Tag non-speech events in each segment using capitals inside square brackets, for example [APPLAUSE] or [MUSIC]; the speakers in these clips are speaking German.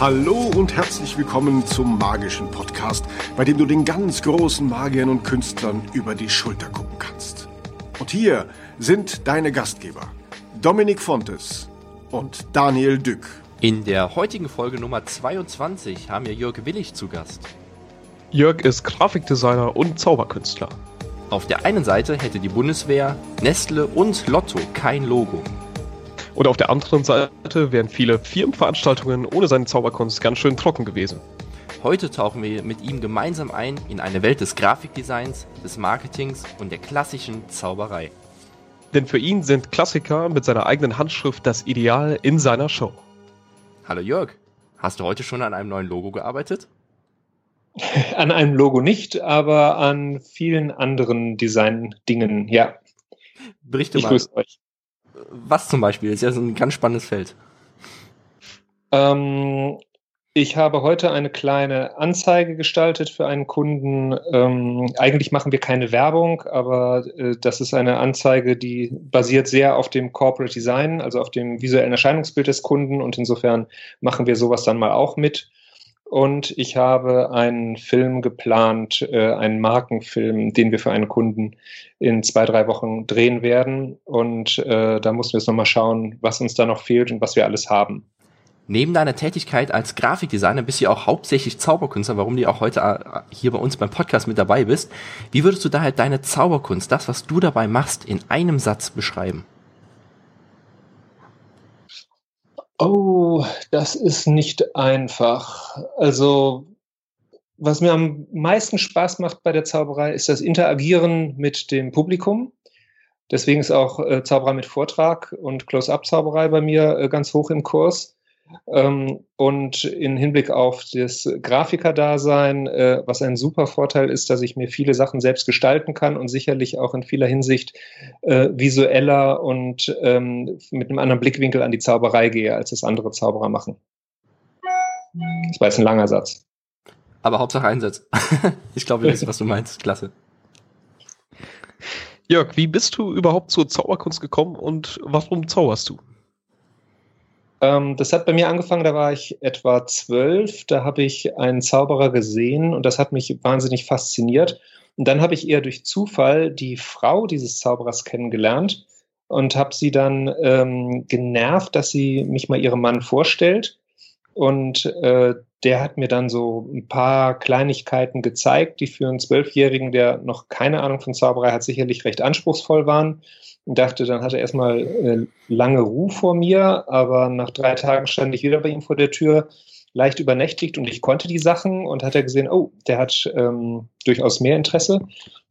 Hallo und herzlich willkommen zum magischen Podcast, bei dem du den ganz großen Magiern und Künstlern über die Schulter gucken kannst. Und hier sind deine Gastgeber, Dominik Fontes und Daniel Dück. In der heutigen Folge Nummer 22 haben wir Jörg Willig zu Gast. Jörg ist Grafikdesigner und Zauberkünstler. Auf der einen Seite hätte die Bundeswehr, Nestle und Lotto kein Logo. Und auf der anderen Seite wären viele Firmenveranstaltungen ohne seine Zauberkunst ganz schön trocken gewesen. Heute tauchen wir mit ihm gemeinsam ein in eine Welt des Grafikdesigns, des Marketings und der klassischen Zauberei. Denn für ihn sind Klassiker mit seiner eigenen Handschrift das Ideal in seiner Show. Hallo Jörg, hast du heute schon an einem neuen Logo gearbeitet? [LAUGHS] An einem Logo nicht, aber an vielen anderen Design-Dingen, ja. Berichte ich mal. Euch. Was zum Beispiel? Das ist ja so ein ganz spannendes Feld. Ähm, ich habe heute eine kleine Anzeige gestaltet für einen Kunden. Ähm, eigentlich machen wir keine Werbung, aber äh, das ist eine Anzeige, die basiert sehr auf dem Corporate Design, also auf dem visuellen Erscheinungsbild des Kunden. Und insofern machen wir sowas dann mal auch mit. Und ich habe einen Film geplant, äh, einen Markenfilm, den wir für einen Kunden in zwei, drei Wochen drehen werden. Und äh, da mussten wir jetzt nochmal schauen, was uns da noch fehlt und was wir alles haben. Neben deiner Tätigkeit als Grafikdesigner bist du auch hauptsächlich Zauberkünstler, warum du auch heute äh, hier bei uns beim Podcast mit dabei bist. Wie würdest du daher deine Zauberkunst, das, was du dabei machst, in einem Satz beschreiben? Oh, das ist nicht einfach. Also, was mir am meisten Spaß macht bei der Zauberei, ist das Interagieren mit dem Publikum. Deswegen ist auch äh, Zauberei mit Vortrag und Close-Up-Zauberei bei mir äh, ganz hoch im Kurs. Ähm, und in Hinblick auf das Grafikerdasein, äh, was ein super Vorteil ist, dass ich mir viele Sachen selbst gestalten kann und sicherlich auch in vieler Hinsicht äh, visueller und ähm, mit einem anderen Blickwinkel an die Zauberei gehe, als es andere Zauberer machen. Das war jetzt ein langer Satz. Aber Hauptsache Einsatz. [LAUGHS] ich glaube, wir wissen, was du meinst. Klasse. Jörg, wie bist du überhaupt zur Zauberkunst gekommen und warum zauberst du? Ähm, das hat bei mir angefangen, da war ich etwa zwölf. Da habe ich einen Zauberer gesehen und das hat mich wahnsinnig fasziniert. Und dann habe ich eher durch Zufall die Frau dieses Zauberers kennengelernt und habe sie dann ähm, genervt, dass sie mich mal ihrem Mann vorstellt. Und äh, der hat mir dann so ein paar Kleinigkeiten gezeigt, die für einen Zwölfjährigen, der noch keine Ahnung von Zauberei hat, sicherlich recht anspruchsvoll waren und dachte, dann hat er erstmal äh, lange Ruhe vor mir, aber nach drei Tagen stand ich wieder bei ihm vor der Tür, leicht übernächtigt und ich konnte die Sachen und hat er gesehen, oh, der hat ähm, durchaus mehr Interesse.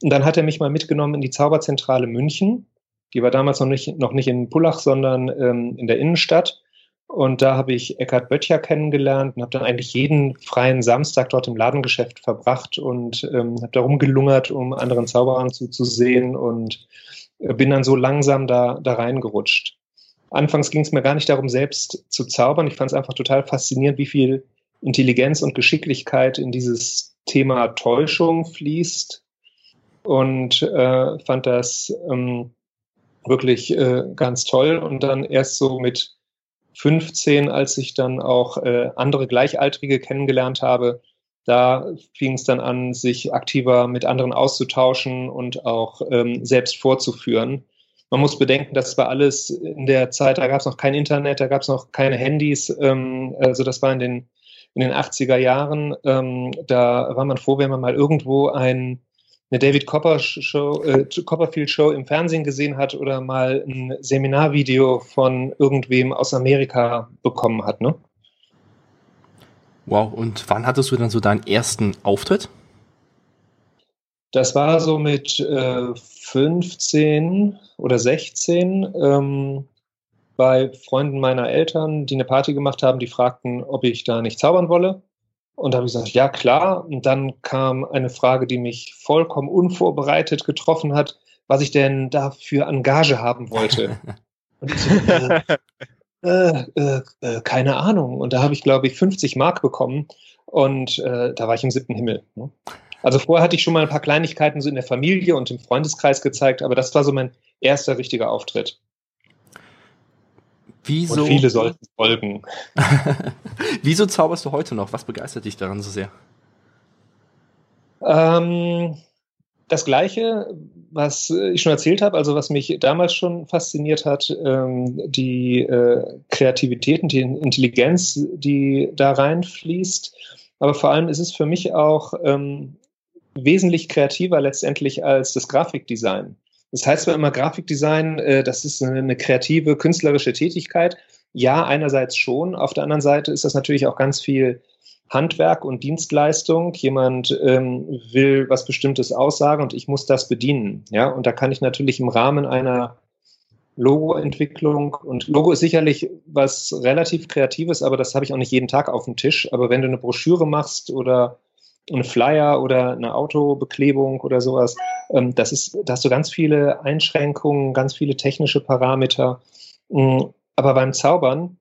Und dann hat er mich mal mitgenommen in die Zauberzentrale München. Die war damals noch nicht, noch nicht in Pullach, sondern ähm, in der Innenstadt. Und da habe ich Eckhard Böttcher kennengelernt und habe dann eigentlich jeden freien Samstag dort im Ladengeschäft verbracht und ähm, habe da rumgelungert, um anderen Zauberern zuzusehen und bin dann so langsam da, da reingerutscht. Anfangs ging es mir gar nicht darum, selbst zu zaubern. Ich fand es einfach total faszinierend, wie viel Intelligenz und Geschicklichkeit in dieses Thema Täuschung fließt und äh, fand das ähm, wirklich äh, ganz toll. Und dann erst so mit 15, als ich dann auch äh, andere Gleichaltrige kennengelernt habe, da fing es dann an, sich aktiver mit anderen auszutauschen und auch ähm, selbst vorzuführen. Man muss bedenken, das war alles in der Zeit, da gab es noch kein Internet, da gab es noch keine Handys. Ähm, also das war in den, in den 80er Jahren. Ähm, da war man froh, wenn man mal irgendwo ein, eine David Copper Show, äh, Copperfield Show im Fernsehen gesehen hat oder mal ein Seminarvideo von irgendwem aus Amerika bekommen hat. Ne? Wow, und wann hattest du dann so deinen ersten Auftritt? Das war so mit äh, 15 oder 16 ähm, bei Freunden meiner Eltern, die eine Party gemacht haben, die fragten, ob ich da nicht zaubern wolle. Und da habe ich gesagt, ja klar. Und dann kam eine Frage, die mich vollkommen unvorbereitet getroffen hat, was ich denn da für Engage haben wollte. [LAUGHS] Und ich so, äh, äh, äh, äh, keine Ahnung. Und da habe ich, glaube ich, 50 Mark bekommen und äh, da war ich im siebten Himmel. Ne? Also vorher hatte ich schon mal ein paar Kleinigkeiten so in der Familie und im Freundeskreis gezeigt, aber das war so mein erster richtiger Auftritt. Wieso? Und viele sollten folgen. [LAUGHS] Wieso zauberst du heute noch? Was begeistert dich daran so sehr? Ähm, das Gleiche, was ich schon erzählt habe, also was mich damals schon fasziniert hat, ähm, die äh, Kreativität und die Intelligenz, die da reinfließt. Aber vor allem ist es für mich auch ähm, wesentlich kreativer letztendlich als das Grafikdesign. Das heißt zwar immer Grafikdesign, äh, das ist eine kreative, künstlerische Tätigkeit. Ja, einerseits schon. Auf der anderen Seite ist das natürlich auch ganz viel Handwerk und Dienstleistung. Jemand ähm, will was Bestimmtes aussagen und ich muss das bedienen. Ja, und da kann ich natürlich im Rahmen einer Logoentwicklung und Logo ist sicherlich was relativ Kreatives, aber das habe ich auch nicht jeden Tag auf dem Tisch. Aber wenn du eine Broschüre machst oder ein Flyer oder eine Autobeklebung oder sowas, ähm, das ist, da hast du ganz viele Einschränkungen, ganz viele technische Parameter. Mm, aber beim Zaubern,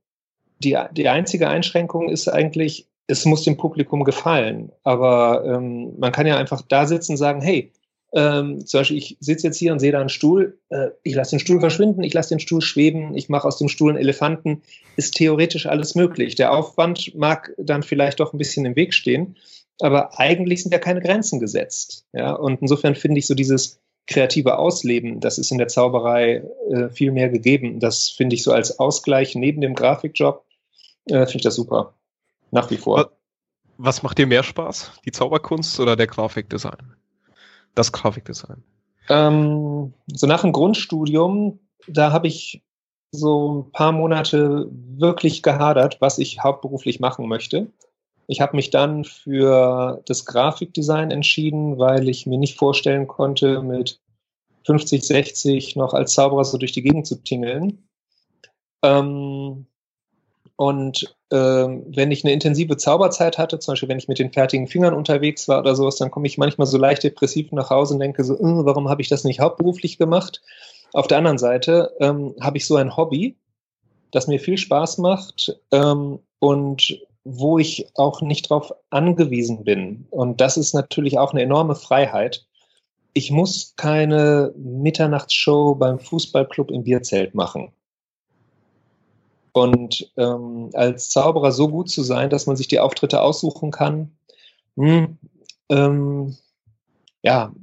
die, die einzige Einschränkung ist eigentlich, es muss dem Publikum gefallen. Aber ähm, man kann ja einfach da sitzen und sagen, hey, ähm, zum Beispiel, ich sitze jetzt hier und sehe da einen Stuhl, äh, ich lasse den Stuhl verschwinden, ich lasse den Stuhl schweben, ich mache aus dem Stuhl einen Elefanten, ist theoretisch alles möglich. Der Aufwand mag dann vielleicht doch ein bisschen im Weg stehen, aber eigentlich sind ja keine Grenzen gesetzt. Ja? Und insofern finde ich so dieses kreative Ausleben, das ist in der Zauberei äh, viel mehr gegeben. Das finde ich so als Ausgleich neben dem Grafikjob, äh, finde ich das super. Nach wie vor. Was macht dir mehr Spaß? Die Zauberkunst oder der Grafikdesign? Das Grafikdesign. Ähm, so nach dem Grundstudium, da habe ich so ein paar Monate wirklich gehadert, was ich hauptberuflich machen möchte. Ich habe mich dann für das Grafikdesign entschieden, weil ich mir nicht vorstellen konnte, mit 50, 60 noch als Zauberer so durch die Gegend zu tingeln. Ähm, und ähm, wenn ich eine intensive Zauberzeit hatte, zum Beispiel wenn ich mit den fertigen Fingern unterwegs war oder sowas, dann komme ich manchmal so leicht depressiv nach Hause und denke so, äh, warum habe ich das nicht hauptberuflich gemacht? Auf der anderen Seite ähm, habe ich so ein Hobby, das mir viel Spaß macht ähm, und wo ich auch nicht darauf angewiesen bin. Und das ist natürlich auch eine enorme Freiheit. Ich muss keine Mitternachtsshow beim Fußballclub im Bierzelt machen. Und ähm, als Zauberer so gut zu sein, dass man sich die Auftritte aussuchen kann, hm, ähm, ja,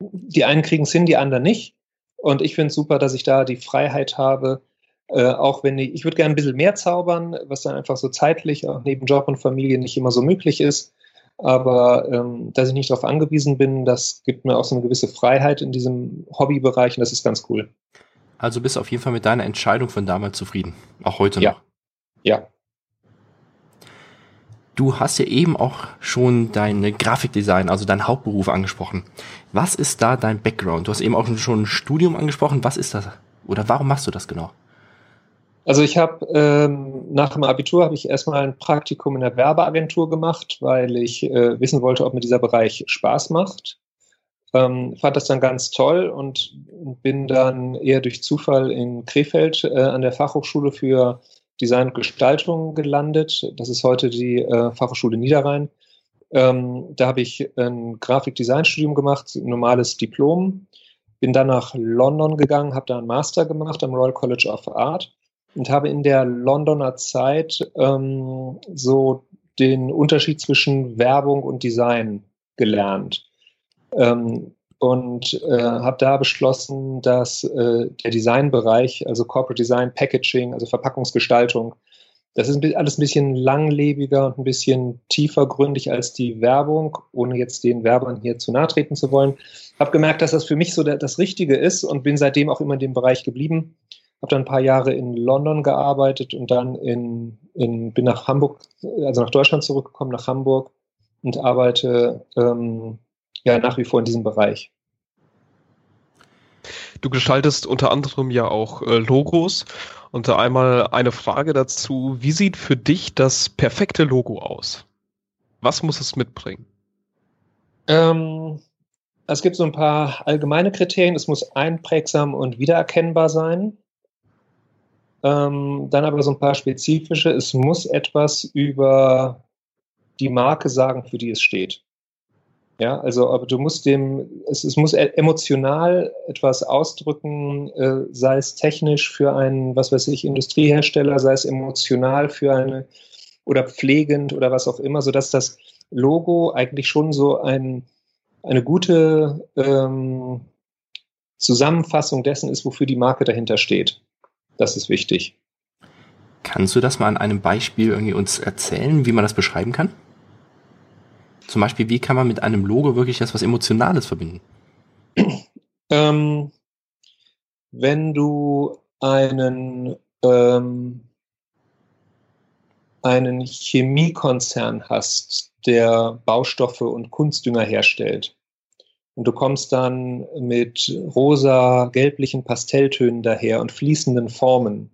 die einen kriegen es hin, die anderen nicht. Und ich finde es super, dass ich da die Freiheit habe, äh, auch wenn ich, ich würde gerne ein bisschen mehr zaubern, was dann einfach so zeitlich auch neben Job und Familie nicht immer so möglich ist. Aber ähm, dass ich nicht darauf angewiesen bin, das gibt mir auch so eine gewisse Freiheit in diesem Hobbybereich und das ist ganz cool. Also bist du auf jeden Fall mit deiner Entscheidung von damals zufrieden. Auch heute ja. noch. Ja. Du hast ja eben auch schon deine Grafikdesign, also deinen Hauptberuf angesprochen. Was ist da dein Background? Du hast eben auch schon ein Studium angesprochen. Was ist das? Oder warum machst du das genau? Also ich habe ähm, nach dem Abitur habe ich erstmal ein Praktikum in der Werbeagentur gemacht, weil ich äh, wissen wollte, ob mir dieser Bereich Spaß macht. Ähm, fand das dann ganz toll und bin dann eher durch Zufall in Krefeld äh, an der Fachhochschule für Design und Gestaltung gelandet. Das ist heute die äh, Fachhochschule Niederrhein. Ähm, da habe ich ein Grafikdesignstudium gemacht, ein normales Diplom. Bin dann nach London gegangen, habe da einen Master gemacht am Royal College of Art und habe in der Londoner Zeit ähm, so den Unterschied zwischen Werbung und Design gelernt. Ähm, und äh, habe da beschlossen, dass äh, der Designbereich, also Corporate Design, Packaging, also Verpackungsgestaltung, das ist alles ein bisschen langlebiger und ein bisschen tiefergründig als die Werbung, ohne jetzt den Werbern hier zu nahe treten zu wollen. Habe gemerkt, dass das für mich so der, das Richtige ist und bin seitdem auch immer in dem Bereich geblieben habe dann ein paar Jahre in London gearbeitet und dann in, in, bin nach Hamburg, also nach Deutschland zurückgekommen, nach Hamburg und arbeite ähm, ja nach wie vor in diesem Bereich. Du gestaltest unter anderem ja auch äh, Logos. Und einmal eine Frage dazu. Wie sieht für dich das perfekte Logo aus? Was muss es mitbringen? Ähm, es gibt so ein paar allgemeine Kriterien. Es muss einprägsam und wiedererkennbar sein. Ähm, dann aber so ein paar spezifische. Es muss etwas über die Marke sagen, für die es steht. Ja, also aber du musst dem, es, es muss e, emotional etwas ausdrücken, äh, sei es technisch für einen, was weiß ich, Industriehersteller, sei es emotional für eine oder pflegend oder was auch immer, sodass das Logo eigentlich schon so ein, eine gute ähm, Zusammenfassung dessen ist, wofür die Marke dahinter steht. Das ist wichtig. Kannst du das mal an einem Beispiel irgendwie uns erzählen, wie man das beschreiben kann? Zum Beispiel, wie kann man mit einem Logo wirklich etwas Emotionales verbinden? Ähm, wenn du einen, ähm, einen Chemiekonzern hast, der Baustoffe und Kunstdünger herstellt, und du kommst dann mit rosa, gelblichen Pastelltönen daher und fließenden Formen,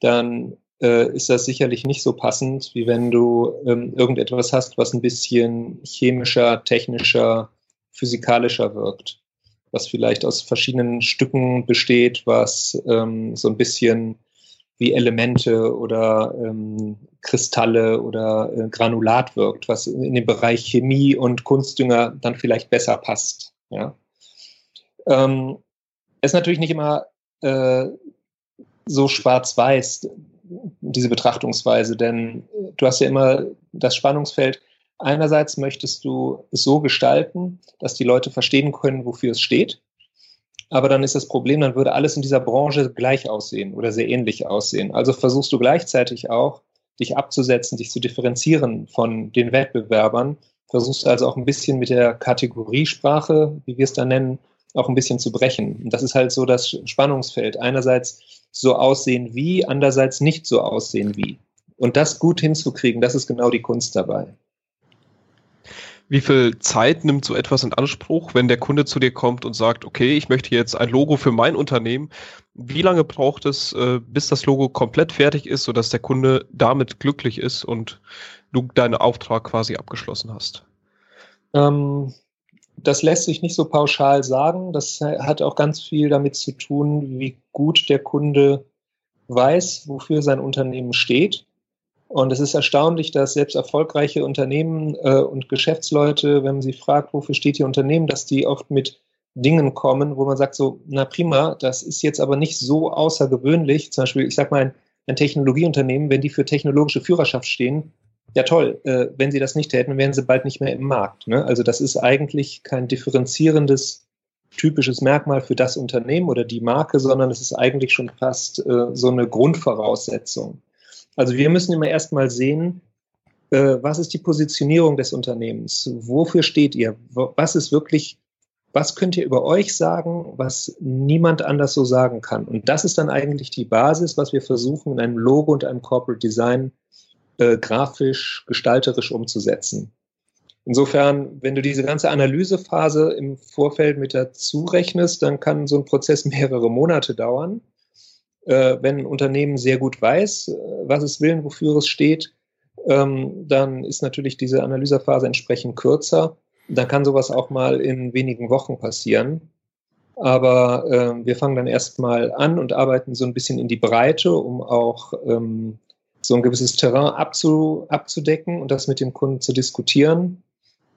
dann äh, ist das sicherlich nicht so passend, wie wenn du ähm, irgendetwas hast, was ein bisschen chemischer, technischer, physikalischer wirkt, was vielleicht aus verschiedenen Stücken besteht, was ähm, so ein bisschen wie Elemente oder ähm, Kristalle oder äh, Granulat wirkt, was in den Bereich Chemie und Kunstdünger dann vielleicht besser passt. Ja. Ähm, ist natürlich nicht immer äh, so schwarz-weiß diese Betrachtungsweise, denn du hast ja immer das Spannungsfeld. Einerseits möchtest du es so gestalten, dass die Leute verstehen können, wofür es steht. Aber dann ist das Problem, dann würde alles in dieser Branche gleich aussehen oder sehr ähnlich aussehen. Also versuchst du gleichzeitig auch, dich abzusetzen, dich zu differenzieren von den Wettbewerbern. Versuchst also auch ein bisschen mit der Kategoriesprache, wie wir es da nennen, auch ein bisschen zu brechen. Und das ist halt so das Spannungsfeld. Einerseits so aussehen wie, andererseits nicht so aussehen wie. Und das gut hinzukriegen, das ist genau die Kunst dabei. Wie viel Zeit nimmt so etwas in Anspruch, wenn der Kunde zu dir kommt und sagt, okay, ich möchte jetzt ein Logo für mein Unternehmen? Wie lange braucht es, äh, bis das Logo komplett fertig ist, sodass der Kunde damit glücklich ist und du deinen Auftrag quasi abgeschlossen hast? Ähm, das lässt sich nicht so pauschal sagen. Das hat auch ganz viel damit zu tun, wie gut der Kunde weiß, wofür sein Unternehmen steht. Und es ist erstaunlich, dass selbst erfolgreiche Unternehmen äh, und Geschäftsleute, wenn man sie fragt, wofür steht Ihr Unternehmen, dass die oft mit Dingen kommen, wo man sagt so, na prima, das ist jetzt aber nicht so außergewöhnlich. Zum Beispiel, ich sag mal, ein, ein Technologieunternehmen, wenn die für technologische Führerschaft stehen, ja toll, äh, wenn sie das nicht täten, wären sie bald nicht mehr im Markt. Ne? Also das ist eigentlich kein differenzierendes, typisches Merkmal für das Unternehmen oder die Marke, sondern es ist eigentlich schon fast äh, so eine Grundvoraussetzung. Also wir müssen immer erstmal sehen, äh, was ist die Positionierung des Unternehmens? Wofür steht ihr? Was ist wirklich, was könnt ihr über euch sagen, was niemand anders so sagen kann? Und das ist dann eigentlich die Basis, was wir versuchen in einem Logo und einem Corporate Design äh, grafisch, gestalterisch umzusetzen. Insofern, wenn du diese ganze Analysephase im Vorfeld mit dazu rechnest, dann kann so ein Prozess [LAUGHS] mehrere Monate dauern. Äh, wenn ein Unternehmen sehr gut weiß, äh, was es will und wofür es steht, ähm, dann ist natürlich diese Analysephase entsprechend kürzer. Dann kann sowas auch mal in wenigen Wochen passieren. Aber äh, wir fangen dann erstmal an und arbeiten so ein bisschen in die Breite, um auch ähm, so ein gewisses Terrain abzu, abzudecken und das mit dem Kunden zu diskutieren.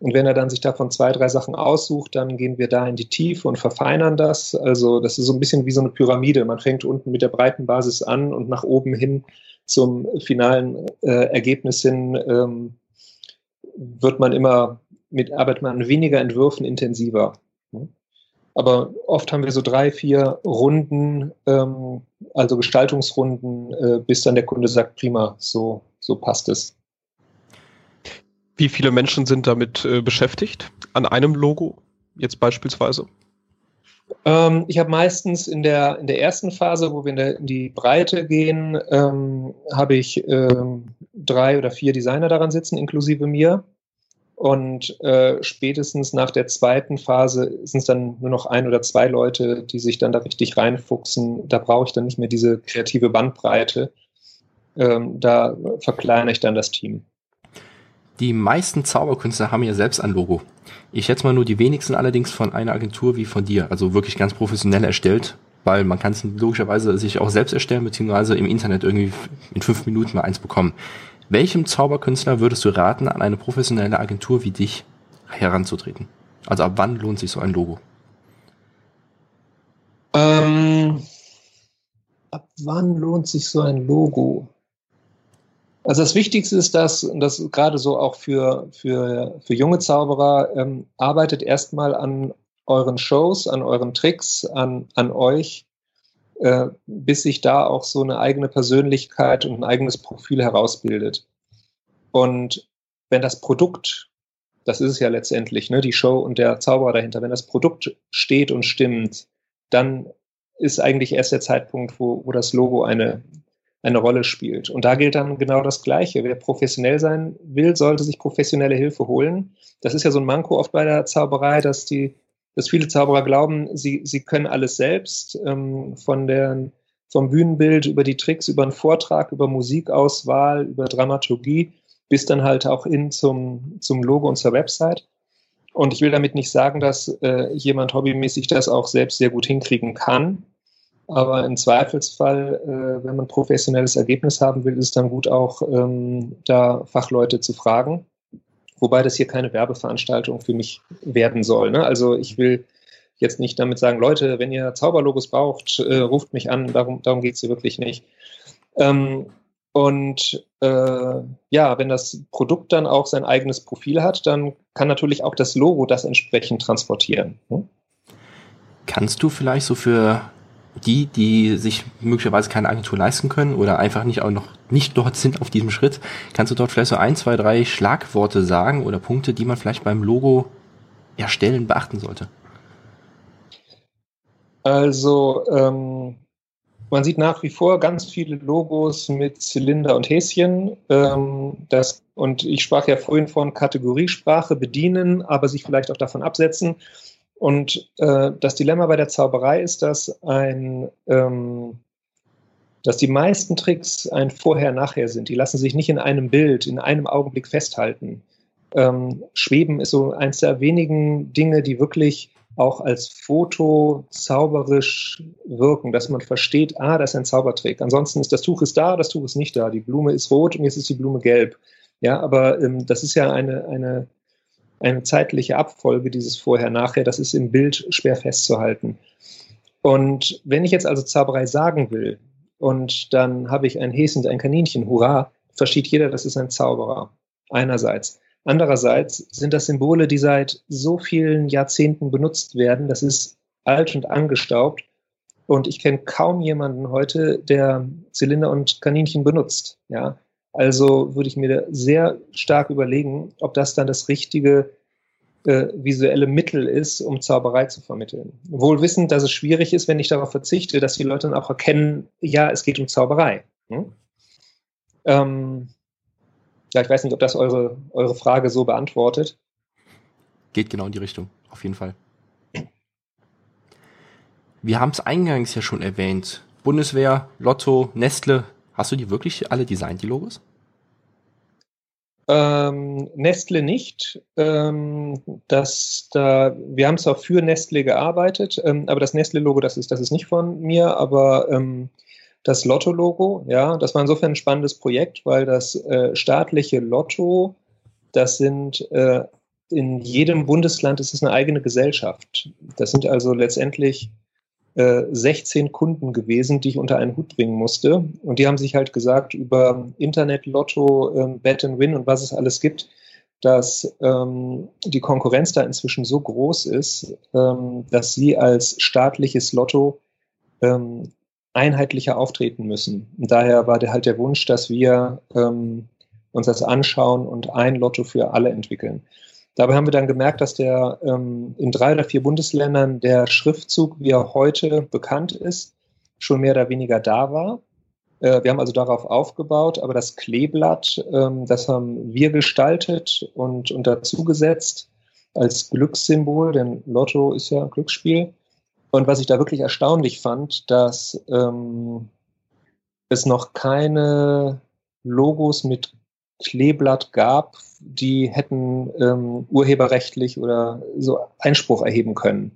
Und wenn er dann sich davon zwei, drei Sachen aussucht, dann gehen wir da in die Tiefe und verfeinern das. Also das ist so ein bisschen wie so eine Pyramide. Man fängt unten mit der breiten Basis an und nach oben hin zum finalen äh, Ergebnis hin ähm, wird man immer mit, arbeitet man an weniger Entwürfen intensiver. Aber oft haben wir so drei, vier Runden, ähm, also Gestaltungsrunden, äh, bis dann der Kunde sagt, prima, so, so passt es. Wie viele Menschen sind damit äh, beschäftigt? An einem Logo jetzt beispielsweise? Ähm, ich habe meistens in der, in der ersten Phase, wo wir in, der, in die Breite gehen, ähm, habe ich ähm, drei oder vier Designer daran sitzen, inklusive mir. Und äh, spätestens nach der zweiten Phase sind es dann nur noch ein oder zwei Leute, die sich dann da richtig reinfuchsen. Da brauche ich dann nicht mehr diese kreative Bandbreite. Ähm, da verkleinere ich dann das Team. Die meisten Zauberkünstler haben ja selbst ein Logo. Ich schätze mal nur die wenigsten allerdings von einer Agentur wie von dir, also wirklich ganz professionell erstellt, weil man kann es logischerweise sich auch selbst erstellen, beziehungsweise im Internet irgendwie in fünf Minuten mal eins bekommen. Welchem Zauberkünstler würdest du raten, an eine professionelle Agentur wie dich heranzutreten? Also ab wann lohnt sich so ein Logo? Ähm, ab wann lohnt sich so ein Logo? Also das Wichtigste ist, dass, das gerade so auch für, für, für junge Zauberer, ähm, arbeitet erstmal an euren Shows, an euren Tricks, an, an euch, äh, bis sich da auch so eine eigene Persönlichkeit und ein eigenes Profil herausbildet. Und wenn das Produkt, das ist es ja letztendlich, ne, die Show und der Zauberer dahinter, wenn das Produkt steht und stimmt, dann ist eigentlich erst der Zeitpunkt, wo, wo das Logo eine, eine Rolle spielt. Und da gilt dann genau das Gleiche. Wer professionell sein will, sollte sich professionelle Hilfe holen. Das ist ja so ein Manko oft bei der Zauberei, dass die, dass viele Zauberer glauben, sie, sie können alles selbst, ähm, von der, vom Bühnenbild über die Tricks, über einen Vortrag, über Musikauswahl, über Dramaturgie, bis dann halt auch hin zum, zum Logo und zur Website. Und ich will damit nicht sagen, dass äh, jemand hobbymäßig das auch selbst sehr gut hinkriegen kann. Aber im Zweifelsfall, äh, wenn man professionelles Ergebnis haben will, ist es dann gut auch, ähm, da Fachleute zu fragen. Wobei das hier keine Werbeveranstaltung für mich werden soll. Ne? Also ich will jetzt nicht damit sagen, Leute, wenn ihr Zauberlogos braucht, äh, ruft mich an. Darum, darum geht es hier wirklich nicht. Ähm, und äh, ja, wenn das Produkt dann auch sein eigenes Profil hat, dann kann natürlich auch das Logo das entsprechend transportieren. Hm? Kannst du vielleicht so für die, die sich möglicherweise keine Agentur leisten können oder einfach nicht auch noch nicht dort sind auf diesem Schritt, kannst du dort vielleicht so ein, zwei, drei Schlagworte sagen oder Punkte, die man vielleicht beim Logo erstellen beachten sollte? Also ähm, man sieht nach wie vor ganz viele Logos mit Zylinder und Häschen. Ähm, das, und ich sprach ja vorhin von Kategoriesprache bedienen, aber sich vielleicht auch davon absetzen. Und äh, das Dilemma bei der Zauberei ist, dass ein ähm, dass die meisten Tricks ein Vorher-Nachher sind. Die lassen sich nicht in einem Bild, in einem Augenblick festhalten. Ähm, Schweben ist so eins der wenigen Dinge, die wirklich auch als Foto zauberisch wirken, dass man versteht, ah, das ist ein Zaubertrick. Ansonsten ist das Tuch ist da, das Tuch ist nicht da. Die Blume ist rot und jetzt ist die Blume gelb. Ja, aber ähm, das ist ja eine, eine, eine zeitliche Abfolge dieses Vorher-Nachher. Das ist im Bild schwer festzuhalten. Und wenn ich jetzt also Zauberei sagen will und dann habe ich ein Häschen, ein Kaninchen, hurra, versteht jeder, das ist ein Zauberer. Einerseits. Andererseits sind das Symbole, die seit so vielen Jahrzehnten benutzt werden. Das ist alt und angestaubt. Und ich kenne kaum jemanden heute, der Zylinder und Kaninchen benutzt. Ja, also würde ich mir sehr stark überlegen, ob das dann das richtige äh, visuelle Mittel ist, um Zauberei zu vermitteln. Wohl wissend, dass es schwierig ist, wenn ich darauf verzichte, dass die Leute dann auch erkennen, ja, es geht um Zauberei. Hm? Ähm, ja, ich weiß nicht, ob das eure, eure Frage so beantwortet. Geht genau in die Richtung, auf jeden Fall. Wir haben es eingangs ja schon erwähnt. Bundeswehr, Lotto, Nestle. Hast du die wirklich alle designt, die Logos? Ähm, Nestle nicht. Ähm, das, da, wir haben zwar für Nestle gearbeitet, ähm, aber das Nestle-Logo, das ist, das ist nicht von mir, aber ähm, das Lotto-Logo. Ja, das war insofern ein spannendes Projekt, weil das äh, staatliche Lotto, das sind äh, in jedem Bundesland ist es eine eigene Gesellschaft. Das sind also letztendlich äh, 16 Kunden gewesen, die ich unter einen Hut bringen musste. Und die haben sich halt gesagt über Internet, Lotto, ähm, Bet and Win und was es alles gibt, dass ähm, die Konkurrenz da inzwischen so groß ist, ähm, dass sie als staatliches Lotto ähm, einheitlicher auftreten müssen. Und daher war der halt der Wunsch, dass wir ähm, uns das anschauen und ein Lotto für alle entwickeln. Dabei haben wir dann gemerkt, dass der ähm, in drei oder vier Bundesländern der Schriftzug, wie er heute bekannt ist, schon mehr oder weniger da war. Äh, wir haben also darauf aufgebaut, aber das Kleeblatt, ähm, das haben wir gestaltet und, und dazugesetzt als Glückssymbol, denn Lotto ist ja Glücksspiel. Und was ich da wirklich erstaunlich fand, dass ähm, es noch keine Logos mit Kleeblatt gab, die hätten ähm, urheberrechtlich oder so Einspruch erheben können.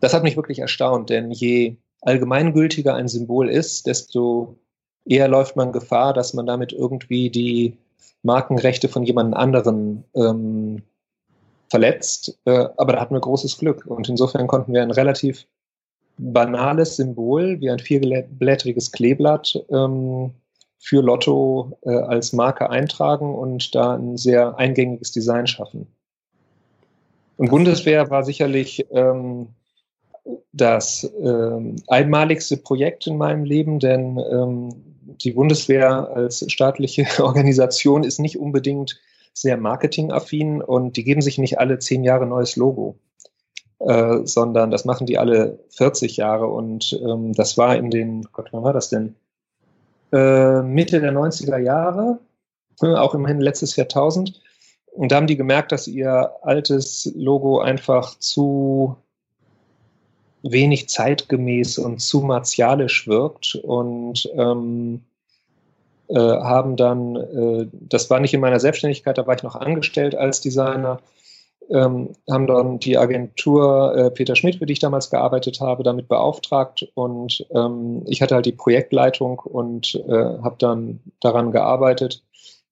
Das hat mich wirklich erstaunt, denn je allgemeingültiger ein Symbol ist, desto eher läuft man Gefahr, dass man damit irgendwie die Markenrechte von jemand anderen ähm, verletzt, äh, aber da hatten wir großes Glück. Und insofern konnten wir ein relativ banales Symbol wie ein vierblättriges Kleeblatt ähm, für Lotto äh, als Marke eintragen und da ein sehr eingängiges Design schaffen. Und Bundeswehr war sicherlich ähm, das ähm, einmaligste Projekt in meinem Leben, denn ähm, die Bundeswehr als staatliche [LAUGHS] Organisation ist nicht unbedingt sehr marketingaffin und die geben sich nicht alle zehn Jahre neues Logo, äh, sondern das machen die alle 40 Jahre und ähm, das war in den, Gott, wann war das denn? Äh, Mitte der 90er Jahre, äh, auch immerhin letztes Jahrtausend. Und da haben die gemerkt, dass ihr altes Logo einfach zu wenig zeitgemäß und zu martialisch wirkt und ähm, äh, haben dann, äh, das war nicht in meiner Selbstständigkeit, da war ich noch angestellt als Designer, ähm, haben dann die Agentur äh, Peter Schmidt, für die ich damals gearbeitet habe, damit beauftragt und ähm, ich hatte halt die Projektleitung und äh, habe dann daran gearbeitet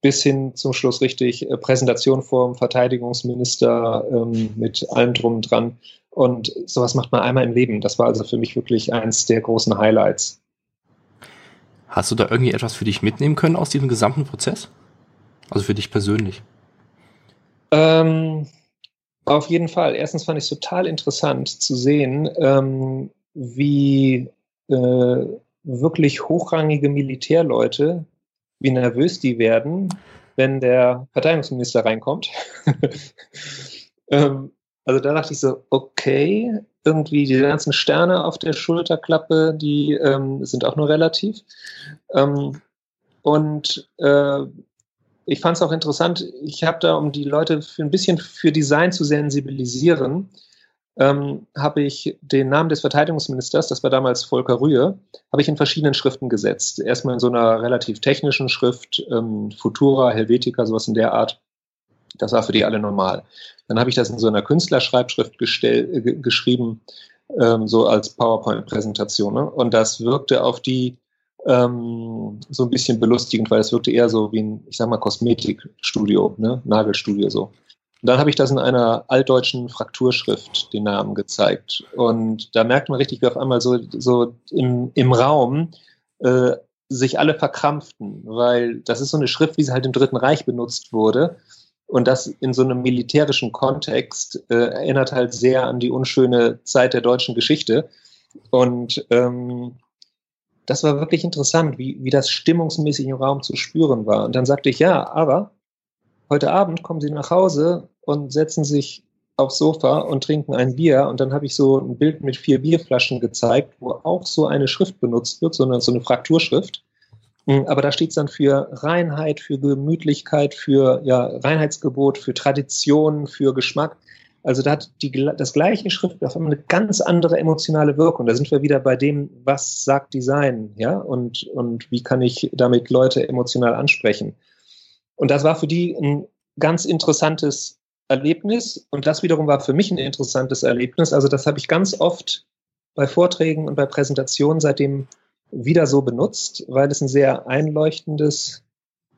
bis hin zum Schluss richtig äh, Präsentation vor dem Verteidigungsminister ähm, mit allem drum und dran. Und sowas macht man einmal im Leben. Das war also für mich wirklich eins der großen Highlights. Hast du da irgendwie etwas für dich mitnehmen können aus diesem gesamten Prozess? Also für dich persönlich? Ähm, auf jeden Fall. Erstens fand ich es total interessant zu sehen, ähm, wie äh, wirklich hochrangige Militärleute wie nervös die werden, wenn der Verteidigungsminister reinkommt. [LAUGHS] ähm, also da dachte ich so, okay, irgendwie die ganzen Sterne auf der Schulterklappe, die ähm, sind auch nur relativ. Ähm, und äh, ich fand es auch interessant, ich habe da, um die Leute für ein bisschen für Design zu sensibilisieren, ähm, habe ich den Namen des Verteidigungsministers, das war damals Volker Rühe, habe ich in verschiedenen Schriften gesetzt. Erstmal in so einer relativ technischen Schrift, ähm, Futura, Helvetica, sowas in der Art. Das war für die alle normal. Dann habe ich das in so einer Künstlerschreibschrift gestell, äh, geschrieben, ähm, so als PowerPoint-Präsentation. Ne? Und das wirkte auf die ähm, so ein bisschen belustigend, weil es wirkte eher so wie ein, ich sag mal, Kosmetikstudio, ne? Nagelstudio so. Und dann habe ich das in einer altdeutschen Frakturschrift den Namen gezeigt. Und da merkt man richtig, wie auf einmal so, so im, im Raum äh, sich alle verkrampften, weil das ist so eine Schrift, wie sie halt im Dritten Reich benutzt wurde. Und das in so einem militärischen Kontext äh, erinnert halt sehr an die unschöne Zeit der deutschen Geschichte. Und ähm, das war wirklich interessant, wie, wie das stimmungsmäßig im Raum zu spüren war. Und dann sagte ich, ja, aber heute Abend kommen Sie nach Hause und setzen sich aufs Sofa und trinken ein Bier. Und dann habe ich so ein Bild mit vier Bierflaschen gezeigt, wo auch so eine Schrift benutzt wird, sondern so eine Frakturschrift. Mm, aber da steht es dann für Reinheit, für Gemütlichkeit, für ja, Reinheitsgebot, für Tradition, für Geschmack. Also da hat die, das gleiche Schrift auf einmal eine ganz andere emotionale Wirkung. Da sind wir wieder bei dem, was sagt Design, ja, und, und wie kann ich damit Leute emotional ansprechen. Und das war für die ein ganz interessantes Erlebnis. Und das wiederum war für mich ein interessantes Erlebnis. Also das habe ich ganz oft bei Vorträgen und bei Präsentationen seitdem wieder so benutzt, weil es ein sehr einleuchtendes,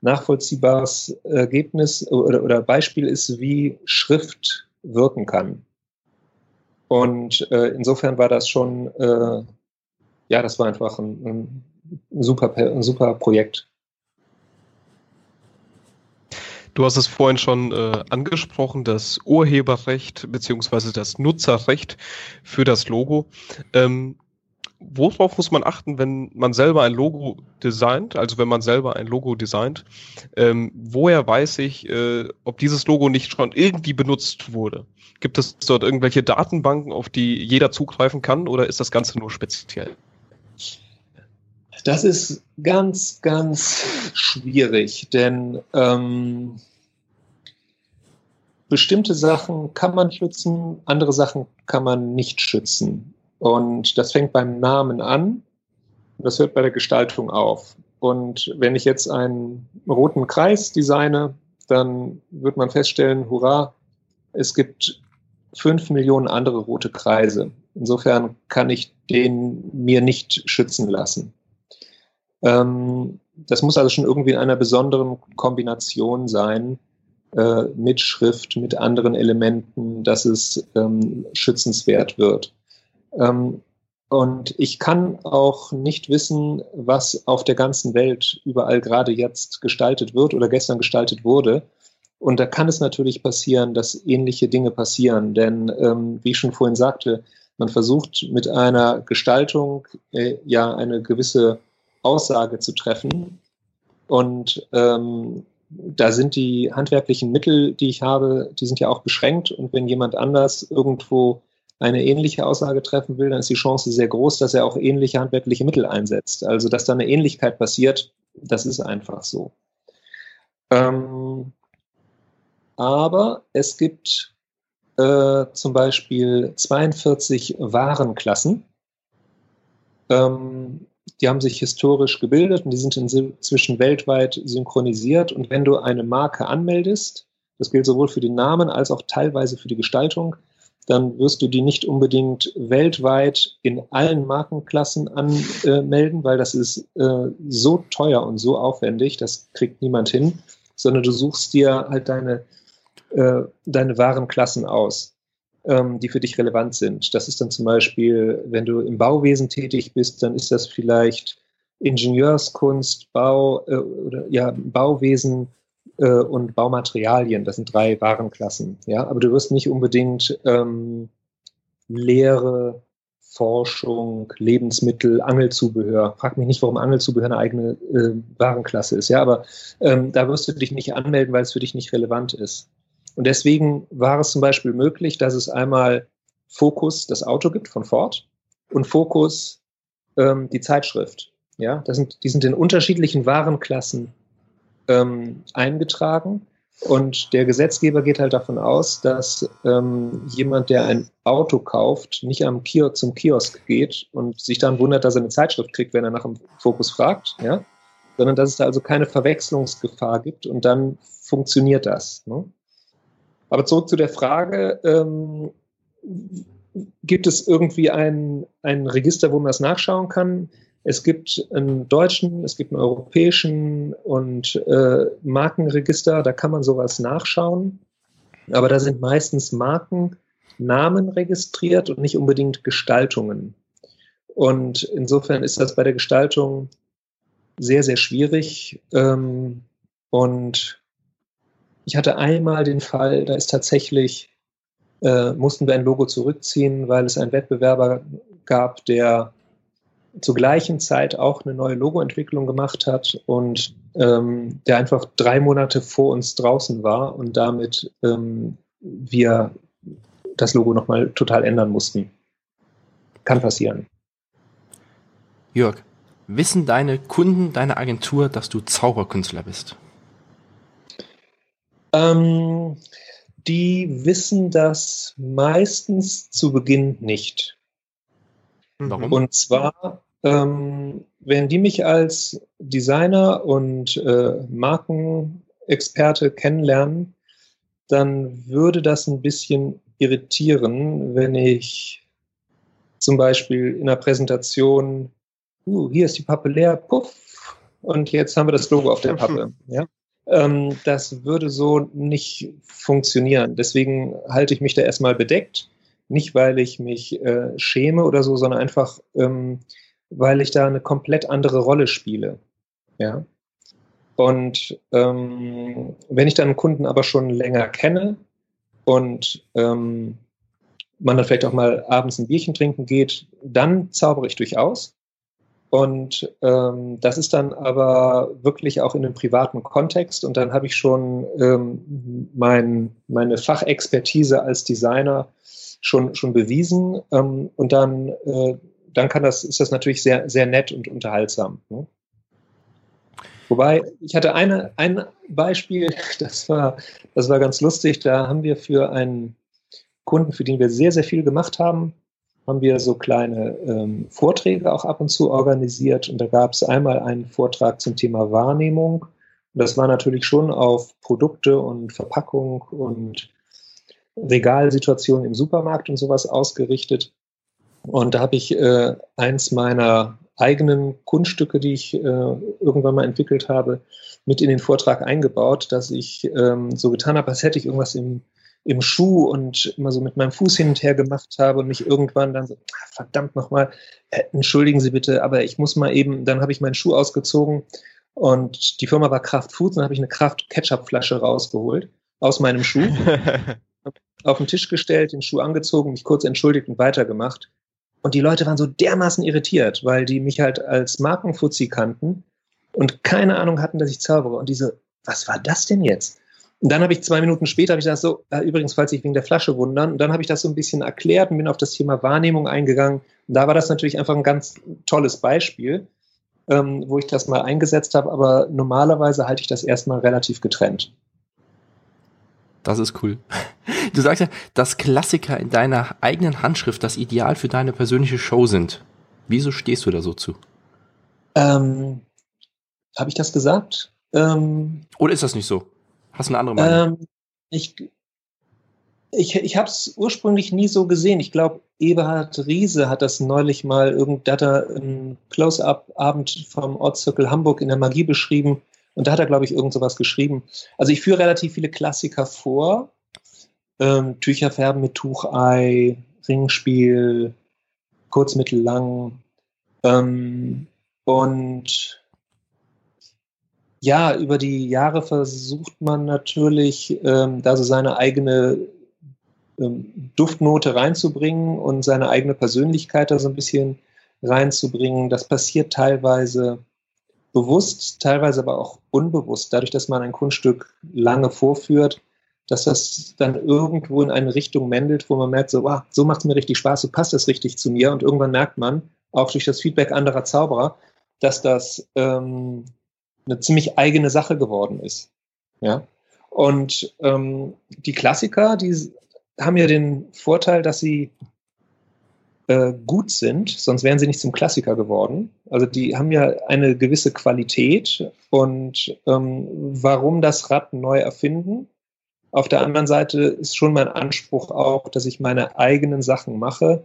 nachvollziehbares Ergebnis oder, oder Beispiel ist, wie Schrift wirken kann. Und äh, insofern war das schon, äh, ja, das war einfach ein, ein, super, ein super Projekt. Du hast es vorhin schon äh, angesprochen, das Urheberrecht beziehungsweise das Nutzerrecht für das Logo. Ähm, worauf muss man achten, wenn man selber ein Logo designt, also wenn man selber ein Logo designt? Ähm, woher weiß ich, äh, ob dieses Logo nicht schon irgendwie benutzt wurde? Gibt es dort irgendwelche Datenbanken, auf die jeder zugreifen kann oder ist das Ganze nur speziell? Das ist ganz, ganz schwierig, denn ähm, bestimmte Sachen kann man schützen, andere Sachen kann man nicht schützen. Und das fängt beim Namen an und das hört bei der Gestaltung auf. Und wenn ich jetzt einen roten Kreis designe, dann wird man feststellen, hurra, es gibt fünf Millionen andere rote Kreise. Insofern kann ich den mir nicht schützen lassen. Ähm, das muss also schon irgendwie in einer besonderen Kombination sein. äh, mit Schrift, mit anderen Elementen, dass es ähm, schützenswert wird. Ähm, und ich kann auch nicht wissen, was auf der ganzen Welt überall gerade jetzt gestaltet wird oder gestern gestaltet wurde. Und da kann es natürlich passieren, dass ähnliche Dinge passieren. Denn, ähm, wie ich schon vorhin sagte, man versucht mit einer Gestaltung äh, ja eine gewisse Aussage zu treffen. Und ähm, da sind die handwerklichen Mittel, die ich habe, die sind ja auch beschränkt. Und wenn jemand anders irgendwo eine ähnliche Aussage treffen will, dann ist die Chance sehr groß, dass er auch ähnliche handwerkliche Mittel einsetzt. Also, dass da eine Ähnlichkeit passiert, das ist einfach so. Ähm, aber es gibt äh, zum Beispiel 42 Warenklassen. Ähm, die haben sich historisch gebildet und die sind inzwischen weltweit synchronisiert. Und wenn du eine Marke anmeldest, das gilt sowohl für den Namen als auch teilweise für die Gestaltung, dann wirst du die nicht unbedingt weltweit in allen Markenklassen anmelden, weil das ist äh, so teuer und so aufwendig, das kriegt niemand hin, sondern du suchst dir halt deine, äh, deine Warenklassen aus ähm, die für dich relevant sind. Das ist dann zum Beispiel, wenn du im Bauwesen tätig bist, dann ist das vielleicht Ingenieurskunst, Bau äh, oder ja, Bauwesen äh, und Baumaterialien. Das sind drei Warenklassen. Ja, aber du wirst nicht unbedingt ähm, Lehre, Forschung, Lebensmittel, Angelzubehör. Frag mich nicht, warum Angelzubehör eine eigene äh, Warenklasse ist. Ja, aber ähm, da wirst du dich nicht anmelden, weil es für dich nicht relevant ist. Und deswegen war es zum Beispiel möglich, dass es einmal Fokus das Auto gibt von Ford und Fokus ähm, die Zeitschrift. Ja, das sind, die sind in unterschiedlichen Warenklassen ähm, eingetragen. Und der Gesetzgeber geht halt davon aus, dass ähm, jemand, der ein Auto kauft, nicht am Kiosk zum Kiosk geht und sich dann wundert, dass er eine Zeitschrift kriegt, wenn er nach dem Fokus fragt, ja, sondern dass es da also keine Verwechslungsgefahr gibt und dann funktioniert das. Ne? Aber zurück zu der Frage, ähm, gibt es irgendwie ein, ein Register, wo man das nachschauen kann? Es gibt einen deutschen, es gibt einen europäischen und äh, Markenregister, da kann man sowas nachschauen. Aber da sind meistens Markennamen registriert und nicht unbedingt Gestaltungen. Und insofern ist das bei der Gestaltung sehr, sehr schwierig. Ähm, und ich hatte einmal den Fall, da ist tatsächlich, äh, mussten wir ein Logo zurückziehen, weil es einen Wettbewerber gab, der zur gleichen Zeit auch eine neue Logoentwicklung gemacht hat und ähm, der einfach drei Monate vor uns draußen war und damit ähm, wir das Logo nochmal total ändern mussten. Kann passieren. Jörg, wissen deine Kunden, deine Agentur, dass du Zauberkünstler bist? Ähm, die wissen das meistens zu Beginn nicht. Warum? Und zwar, ähm, wenn die mich als Designer und äh, Markenexperte kennenlernen, dann würde das ein bisschen irritieren, wenn ich zum Beispiel in einer Präsentation, uh, hier ist die Pappe leer, puff, und jetzt haben wir das Logo auf der Pappe. [LAUGHS] Ja? Ähm, das würde so nicht funktionieren. Deswegen halte ich mich da erstmal bedeckt. Nicht, weil ich mich äh, schäme oder so, sondern einfach, ähm, weil ich da eine komplett andere Rolle spiele. Ja. Und ähm, wenn ich dann einen Kunden aber schon länger kenne und ähm, man dann vielleicht auch mal abends ein Bierchen trinken geht, dann zaubere ich durchaus. Und ähm, das ist dann aber wirklich auch in einem privaten Kontext. Und dann habe ich schon ähm, mein, meine Fachexpertise als Designer schon, schon bewiesen. Ähm, und dann, äh, dann kann das, ist das natürlich sehr, sehr nett und unterhaltsam. Ne? Wobei, ich hatte eine, ein Beispiel, [LAUGHS] das war, das war ganz lustig. Da haben wir für einen Kunden, für den wir sehr, sehr viel gemacht haben, haben wir so kleine ähm, Vorträge auch ab und zu organisiert. Und da gab es einmal einen Vortrag zum Thema Wahrnehmung. Und das war natürlich schon auf Produkte und Verpackung und Regalsituationen im Supermarkt und sowas ausgerichtet. Und da habe ich äh, eins meiner eigenen Kunststücke, die ich äh, irgendwann mal entwickelt habe, mit in den Vortrag eingebaut, dass ich ähm, so getan habe, als hätte ich irgendwas im, im Schuh und immer so mit meinem Fuß hin und her gemacht habe und mich irgendwann dann so, ah, verdammt nochmal, äh, entschuldigen Sie bitte, aber ich muss mal eben, dann habe ich meinen Schuh ausgezogen und die Firma war Kraft Foods, dann habe ich eine Kraft Ketchup-Flasche rausgeholt aus meinem Schuh, [LAUGHS] auf den Tisch gestellt, den Schuh angezogen, mich kurz entschuldigt und weitergemacht. Und die Leute waren so dermaßen irritiert, weil die mich halt als Markenfuzzi kannten und keine Ahnung hatten, dass ich zaubere. Und diese, was war das denn jetzt? Und dann habe ich zwei Minuten später, habe ich das so, äh, übrigens, falls sich wegen der Flasche wundern, und dann habe ich das so ein bisschen erklärt und bin auf das Thema Wahrnehmung eingegangen. Und da war das natürlich einfach ein ganz tolles Beispiel, ähm, wo ich das mal eingesetzt habe, aber normalerweise halte ich das erstmal relativ getrennt. Das ist cool. Du sagst ja, dass Klassiker in deiner eigenen Handschrift das Ideal für deine persönliche Show sind. Wieso stehst du da so zu? Ähm, Habe ich das gesagt? Ähm, Oder ist das nicht so? Hast du eine andere Meinung? Ähm, ich ich, ich habe es ursprünglich nie so gesehen. Ich glaube, Eberhard Riese hat das neulich mal, irgend, da hat er einen Close-Up-Abend vom Ortszirkel Hamburg in der Magie beschrieben. Und da hat er, glaube ich, irgend sowas geschrieben. Also ich führe relativ viele Klassiker vor. Ähm, Tücher färben mit Tuchei, Ringspiel, kurz, mittel, lang. Ähm, und ja, über die Jahre versucht man natürlich, ähm, da so seine eigene ähm, Duftnote reinzubringen und seine eigene Persönlichkeit da so ein bisschen reinzubringen. Das passiert teilweise bewusst, teilweise aber auch unbewusst, dadurch, dass man ein Kunststück lange vorführt, dass das dann irgendwo in eine Richtung mendelt, wo man merkt, so, wow, so macht es mir richtig Spaß, so passt das richtig zu mir. Und irgendwann merkt man, auch durch das Feedback anderer Zauberer, dass das ähm, eine ziemlich eigene Sache geworden ist. Ja. Und ähm, die Klassiker, die haben ja den Vorteil, dass sie äh, gut sind, sonst wären sie nicht zum Klassiker geworden. Also die haben ja eine gewisse Qualität und ähm, warum das Rad neu erfinden? Auf der anderen Seite ist schon mein Anspruch auch, dass ich meine eigenen Sachen mache.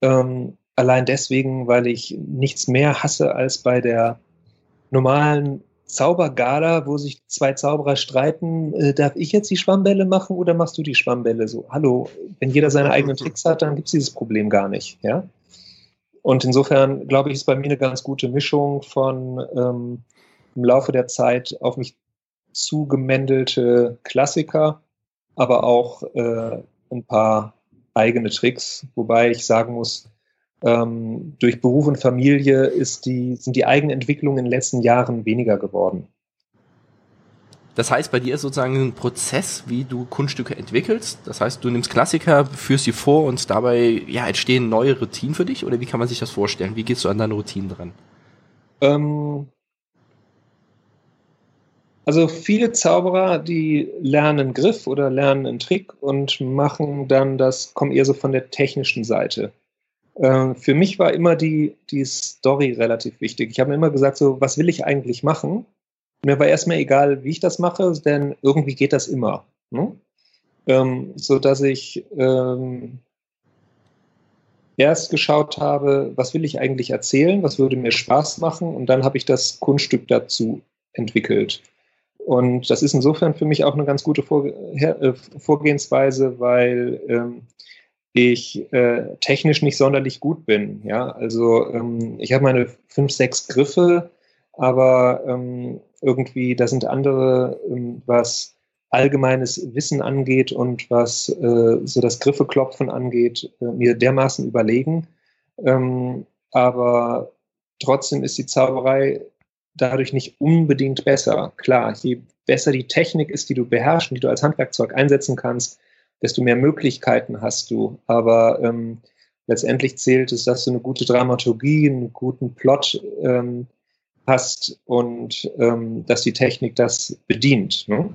Ähm, allein deswegen, weil ich nichts mehr hasse als bei der normalen Zaubergala, wo sich zwei Zauberer streiten, äh, darf ich jetzt die Schwammbälle machen oder machst du die Schwammbälle so? Hallo, wenn jeder seine eigenen [LAUGHS] Tricks hat, dann gibt es dieses Problem gar nicht, ja? Und insofern, glaube ich, ist bei mir eine ganz gute Mischung von ähm, im Laufe der Zeit auf mich zugemändelte Klassiker, aber auch äh, ein paar eigene Tricks, wobei ich sagen muss, ähm, durch Beruf und Familie ist die, sind die Eigenentwicklungen in den letzten Jahren weniger geworden. Das heißt, bei dir ist sozusagen ein Prozess, wie du Kunststücke entwickelst. Das heißt, du nimmst Klassiker, führst sie vor und dabei ja, entstehen neue Routinen für dich? Oder wie kann man sich das vorstellen? Wie gehst du an deine Routinen dran? Ähm, also viele Zauberer, die lernen Griff oder lernen einen Trick und machen dann das, kommen eher so von der technischen Seite. Ähm, für mich war immer die, die Story relativ wichtig. Ich habe mir immer gesagt, so, was will ich eigentlich machen? Mir war erstmal egal, wie ich das mache, denn irgendwie geht das immer. Ne? Ähm, so dass ich ähm, erst geschaut habe, was will ich eigentlich erzählen, was würde mir Spaß machen und dann habe ich das Kunststück dazu entwickelt. Und das ist insofern für mich auch eine ganz gute äh, Vorgehensweise, weil ähm, ich äh, technisch nicht sonderlich gut bin. Ja, also ähm, ich habe meine fünf, sechs Griffe, aber ähm, irgendwie da sind andere, ähm, was allgemeines Wissen angeht und was äh, so das Griffeklopfen angeht, äh, mir dermaßen überlegen. Ähm, aber trotzdem ist die Zauberei dadurch nicht unbedingt besser. Klar, je besser die Technik ist, die du beherrschst die du als Handwerkzeug einsetzen kannst, desto mehr Möglichkeiten hast du. Aber ähm, letztendlich zählt es, dass du eine gute Dramaturgie, einen guten Plot ähm, hast und ähm, dass die Technik das bedient. Ne?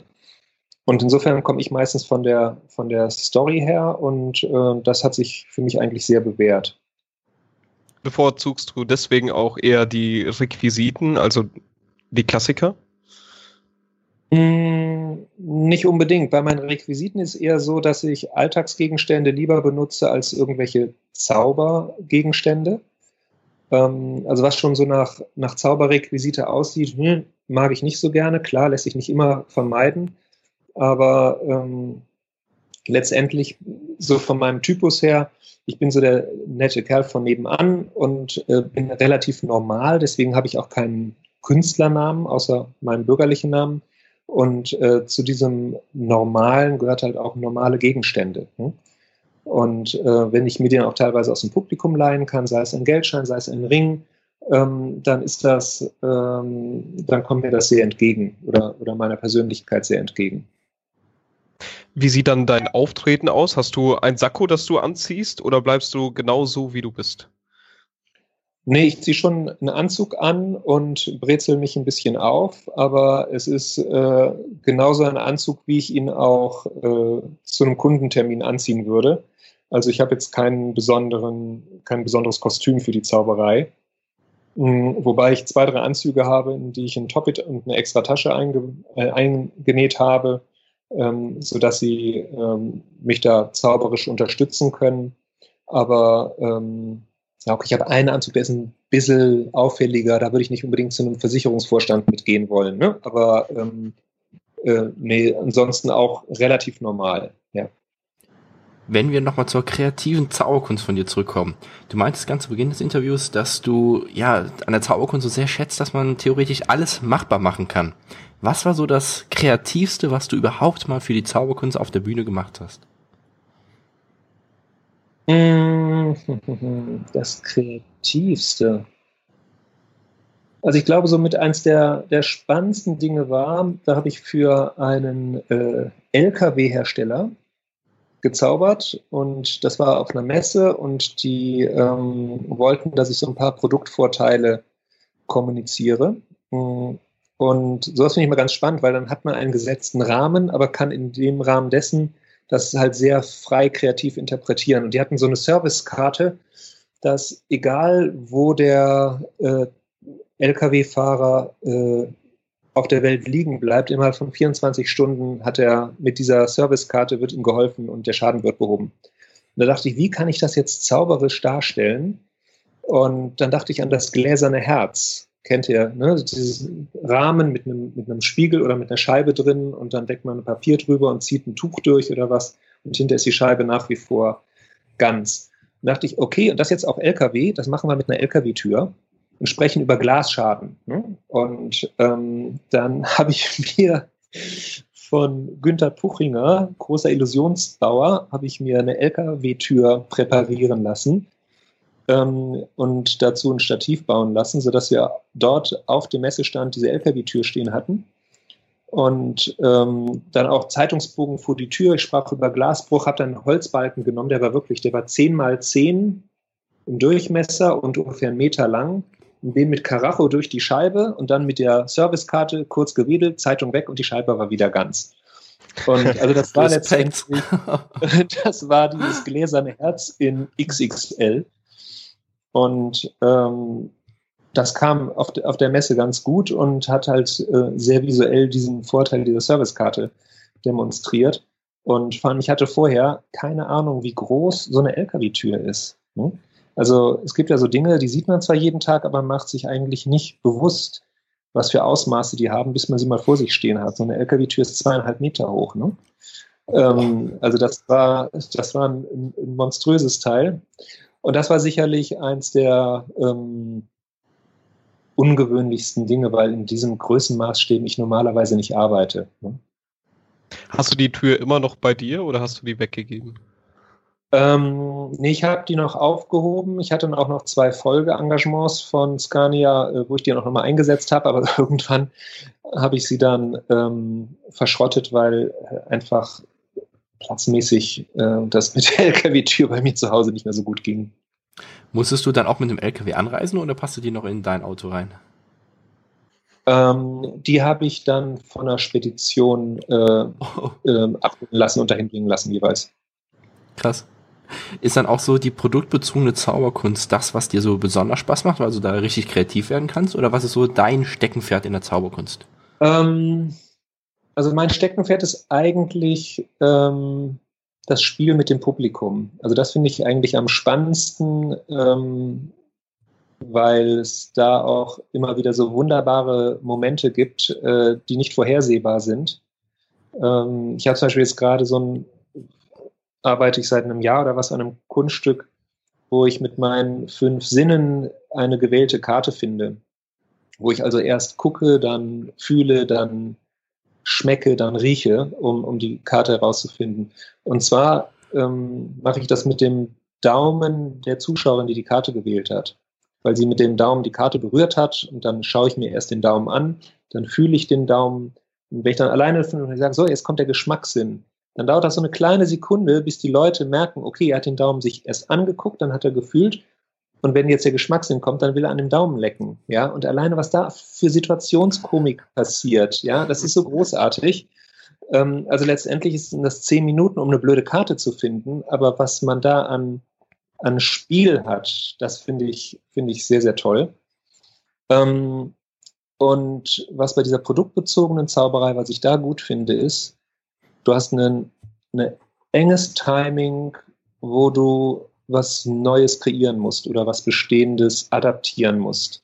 Und insofern komme ich meistens von der, von der Story her und äh, das hat sich für mich eigentlich sehr bewährt. Bevorzugst du deswegen auch eher die Requisiten, also die Klassiker? Hm, nicht unbedingt. Bei meinen Requisiten ist eher so, dass ich Alltagsgegenstände lieber benutze als irgendwelche Zaubergegenstände. Ähm, also was schon so nach, nach Zauberrequisite aussieht, hm, mag ich nicht so gerne. Klar, lässt sich nicht immer vermeiden. Aber ähm, letztendlich, so von meinem Typus her, ich bin so der nette Kerl von nebenan und äh, bin relativ normal. Deswegen habe ich auch keinen Künstlernamen außer meinem bürgerlichen Namen. Und äh, zu diesem Normalen gehört halt auch normale Gegenstände. Ne? Und äh, wenn ich mir den auch teilweise aus dem Publikum leihen kann, sei es ein Geldschein, sei es ein Ring, ähm, dann ist das, ähm, dann kommt mir das sehr entgegen oder, oder meiner Persönlichkeit sehr entgegen. Wie sieht dann dein Auftreten aus? Hast du ein Sakko, das du anziehst oder bleibst du genau so, wie du bist? Nee, ich ziehe schon einen Anzug an und brezel mich ein bisschen auf, aber es ist äh, genauso ein Anzug, wie ich ihn auch äh, zu einem Kundentermin anziehen würde. Also ich habe jetzt keinen besonderen, kein besonderes Kostüm für die Zauberei. Mhm, wobei ich zwei, drei Anzüge habe, in die ich ein Toppet und eine extra Tasche einge, äh, eingenäht habe, ähm, sodass sie ähm, mich da zauberisch unterstützen können. Aber ähm, ja, okay, ich habe einen Anzug, der ist ein bisschen auffälliger, da würde ich nicht unbedingt zu einem Versicherungsvorstand mitgehen wollen. Ne? Aber ähm, äh, nee, ansonsten auch relativ normal, ja. Wenn wir nochmal zur kreativen Zauberkunst von dir zurückkommen. Du meintest ganz zu Beginn des Interviews, dass du ja an der Zauberkunst so sehr schätzt, dass man theoretisch alles machbar machen kann. Was war so das Kreativste, was du überhaupt mal für die Zauberkunst auf der Bühne gemacht hast? [LAUGHS] Das Kreativste. Also ich glaube, somit eins der, der spannendsten Dinge war, da habe ich für einen äh, LKW-Hersteller gezaubert und das war auf einer Messe und die ähm, wollten, dass ich so ein paar Produktvorteile kommuniziere. Und sowas finde ich mal ganz spannend, weil dann hat man einen gesetzten Rahmen, aber kann in dem Rahmen dessen das halt sehr frei kreativ interpretieren. Und die hatten so eine Servicekarte, dass egal wo der äh, Lkw-Fahrer äh, auf der Welt liegen bleibt, innerhalb von 24 Stunden hat er mit dieser Servicekarte wird ihm geholfen und der Schaden wird behoben. Und da dachte ich, wie kann ich das jetzt zauberisch darstellen? Und dann dachte ich an das gläserne Herz. Kennt ihr, ne? Dieses Rahmen mit einem, mit einem Spiegel oder mit einer Scheibe drin und dann deckt man ein Papier drüber und zieht ein Tuch durch oder was und hinter ist die Scheibe nach wie vor ganz. Da dachte ich, okay, und das jetzt auf LKW, das machen wir mit einer LKW-Tür und sprechen über Glasschaden. Ne? Und ähm, dann [LAUGHS] habe ich mir von Günther Puchinger, großer Illusionsbauer, habe ich mir eine LKW-Tür präparieren lassen ähm, und dazu ein Stativ bauen lassen, sodass wir dort auf dem Messestand diese LKW-Tür stehen hatten. Und ähm, dann auch Zeitungsbogen vor die Tür. Ich sprach über Glasbruch, habe dann einen Holzbalken genommen, der war wirklich, der war 10 mal 10 im Durchmesser und ungefähr einen Meter lang den mit Karacho durch die Scheibe und dann mit der Servicekarte kurz gewedelt, Zeitung weg und die Scheibe war wieder ganz. Und [LAUGHS] also das war letztendlich, [LAUGHS] das war dieses gläserne Herz in XXL. Und ähm, das kam auf, de, auf der Messe ganz gut und hat halt äh, sehr visuell diesen Vorteil dieser Servicekarte demonstriert. Und vor allem, ich hatte vorher keine Ahnung, wie groß so eine LKW-Tür ist. Ne? Also es gibt ja so Dinge, die sieht man zwar jeden Tag, aber man macht sich eigentlich nicht bewusst, was für Ausmaße die haben, bis man sie mal vor sich stehen hat. So eine LKW-Tür ist zweieinhalb Meter hoch. Ne? Ähm, also das war, das war ein, ein, monströses Teil. Und das war sicherlich eins der ähm, ungewöhnlichsten Dinge, weil in diesem Größenmaßstäben ich normalerweise nicht arbeite. Ne? Hast du die Tür immer noch bei dir oder hast du die weggegeben? Ähm, nee, ich habe die noch aufgehoben. Ich hatte dann auch noch zwei Folgeengagements von Scania, äh, wo ich die noch mal eingesetzt habe, aber [LAUGHS] irgendwann habe ich sie dann ähm, verschrottet, weil äh, einfach platzmäßig äh, das mit der LKW-Tür bei mir zu Hause nicht mehr so gut ging. Musstest du dann auch mit dem LKW anreisen oder passte die noch in dein Auto rein? Ähm, die habe ich dann von der Spedition äh, oh. äh, abholen lassen und dahin bringen lassen jeweils. Krass. Ist dann auch so die produktbezogene Zauberkunst das, was dir so besonders Spaß macht, weil du da richtig kreativ werden kannst? Oder was ist so dein Steckenpferd in der Zauberkunst? Ähm, also mein Steckenpferd ist eigentlich ähm, das Spiel mit dem Publikum. Also das finde ich eigentlich am spannendsten, ähm, weil es da auch immer wieder so wunderbare Momente gibt, äh, die nicht vorhersehbar sind. Ähm, ich habe zum Beispiel jetzt gerade so ein, arbeite ich seit einem Jahr oder was an einem Kunststück, wo ich mit meinen fünf Sinnen eine gewählte Karte finde. Wo ich also erst gucke, dann fühle, dann schmecke, dann rieche, um, um die Karte herauszufinden. Und zwar ähm, mache ich das mit dem Daumen der Zuschauerin, die die Karte gewählt hat. Weil sie mit dem Daumen die Karte berührt hat und dann schaue ich mir erst den Daumen an, dann fühle ich den Daumen. Und wenn ich dann alleine finde und sage, so, jetzt kommt der Geschmackssinn, dann dauert das so eine kleine Sekunde, bis die Leute merken, okay, er hat den Daumen sich erst angeguckt, dann hat er gefühlt. Und wenn jetzt der Geschmackssinn kommt, dann will er an dem Daumen lecken. Ja, und alleine, was da für Situationskomik passiert, ja, das ist so großartig. Ähm, also letztendlich sind das zehn Minuten, um eine blöde Karte zu finden. Aber was man da an, an Spiel hat, das finde ich, finde ich sehr, sehr toll. Ähm, und was bei dieser produktbezogenen Zauberei, was ich da gut finde, ist, Du hast ein enges Timing, wo du was Neues kreieren musst oder was Bestehendes adaptieren musst.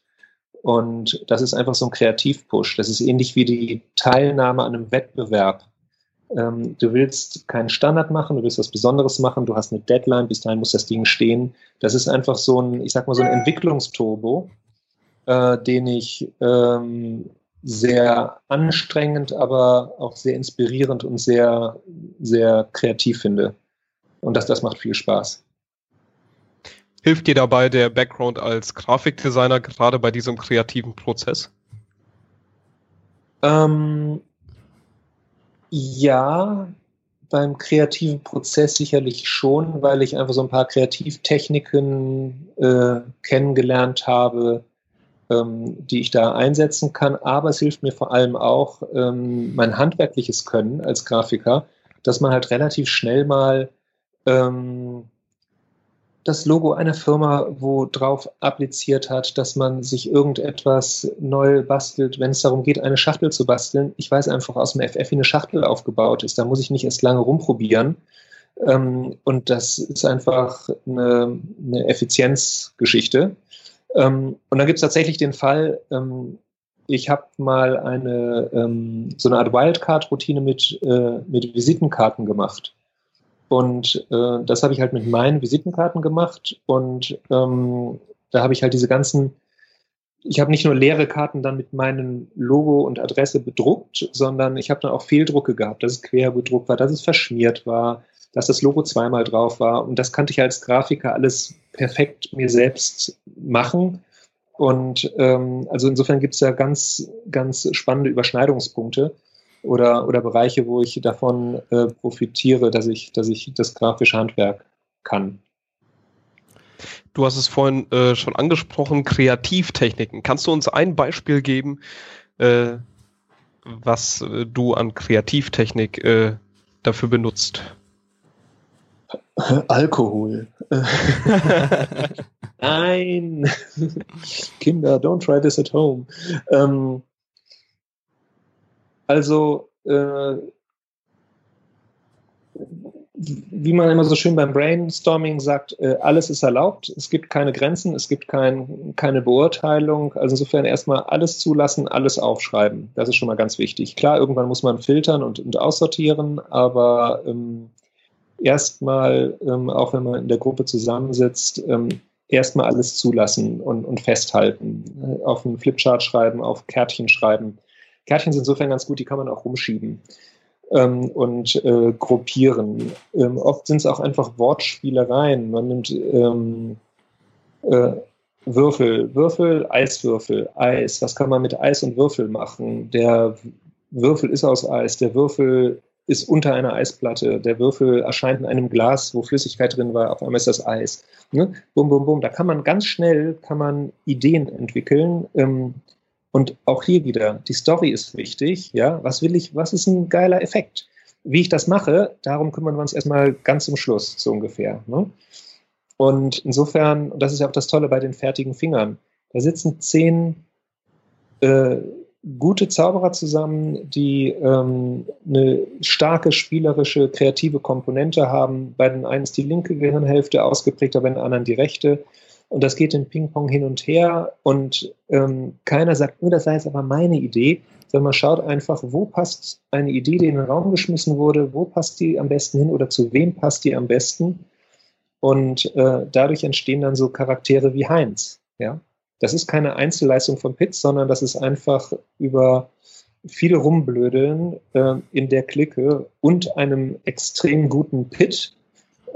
Und das ist einfach so ein Kreativpush. Das ist ähnlich wie die Teilnahme an einem Wettbewerb. Ähm, du willst keinen Standard machen, du willst was Besonderes machen, du hast eine Deadline, bis dahin muss das Ding stehen. Das ist einfach so ein, ich sag mal, so ein Entwicklungsturbo, äh, den ich ähm, sehr anstrengend, aber auch sehr inspirierend und sehr, sehr kreativ finde. Und das, das macht viel Spaß. Hilft dir dabei der Background als Grafikdesigner gerade bei diesem kreativen Prozess? Ähm, ja, beim kreativen Prozess sicherlich schon, weil ich einfach so ein paar Kreativtechniken äh, kennengelernt habe, ähm, die ich da einsetzen kann. Aber es hilft mir vor allem auch ähm, mein handwerkliches Können als Grafiker, dass man halt relativ schnell mal ähm, das Logo einer Firma, wo drauf appliziert hat, dass man sich irgendetwas neu bastelt, wenn es darum geht, eine Schachtel zu basteln. Ich weiß einfach aus dem FF, wie eine Schachtel aufgebaut ist. Da muss ich nicht erst lange rumprobieren. Ähm, und das ist einfach eine, eine Effizienzgeschichte. Ähm, und dann gibt es tatsächlich den Fall, ähm, ich habe mal eine so eine Art Wildcard-Routine mit, äh, mit Visitenkarten gemacht. Und äh, das habe ich halt mit meinen Visitenkarten gemacht. Und ähm, da habe ich halt diese ganzen, ich habe nicht nur leere Karten dann mit meinem Logo und Adresse bedruckt, sondern ich habe dann auch Fehldrucke gehabt, dass es quer bedruckt war, dass es verschmiert war, dass das Logo zweimal drauf war. Und das kannte ich als Grafiker alles perfekt mir selbst machen. Und ähm, also insofern gibt es ja ganz, ganz spannende Überschneidungspunkte oder, oder Bereiche, wo ich davon äh, profitiere, dass ich, dass ich das grafische Handwerk kann. Du hast es vorhin äh, schon angesprochen, Kreativtechniken. Kannst du uns ein Beispiel geben, äh, was äh, du an Kreativtechnik äh, dafür benutzt? [LAUGHS] Alkohol. [LAUGHS] [LAUGHS] Nein. Kinder, don't try this at home. Ähm, also, äh, wie man immer so schön beim Brainstorming sagt, äh, alles ist erlaubt. Es gibt keine Grenzen, es gibt kein, keine Beurteilung. Also insofern erstmal alles zulassen, alles aufschreiben. Das ist schon mal ganz wichtig. Klar, irgendwann muss man filtern und, und aussortieren, aber ähm, erstmal, ähm, auch wenn man in der Gruppe zusammensitzt, ähm, erstmal alles zulassen und, und festhalten. Auf einen Flipchart schreiben, auf Kärtchen schreiben. Kärtchen sind insofern ganz gut, die kann man auch rumschieben ähm, und äh, gruppieren. Ähm, oft sind es auch einfach Wortspielereien. Man nimmt ähm, äh, Würfel, Würfel, Eiswürfel, Eis. Was kann man mit Eis und Würfel machen? Der Würfel ist aus Eis, der Würfel ist unter einer Eisplatte. Der Würfel erscheint in einem Glas, wo Flüssigkeit drin war. Auf einmal ist das Eis. Ne? Bum, bum, bum. Da kann man ganz schnell kann man Ideen entwickeln. Ähm, und auch hier wieder, die Story ist wichtig. Ja, was will ich? Was ist ein geiler Effekt? Wie ich das mache, darum kümmern wir uns erstmal ganz zum Schluss, so ungefähr. Ne? Und insofern, und das ist ja auch das Tolle bei den fertigen Fingern, da sitzen zehn äh, gute Zauberer zusammen, die ähm, eine starke spielerische, kreative Komponente haben. Bei den einen ist die linke Gehirnhälfte ausgeprägter, bei den anderen die rechte. Und das geht in Ping-Pong hin und her und ähm, keiner sagt, nur das sei jetzt aber meine Idee, sondern man schaut einfach, wo passt eine Idee, die in den Raum geschmissen wurde, wo passt die am besten hin oder zu wem passt die am besten. Und äh, dadurch entstehen dann so Charaktere wie Heinz. Ja? Das ist keine Einzelleistung von Pitts, sondern das ist einfach über viele Rumblödeln äh, in der Clique und einem extrem guten Pit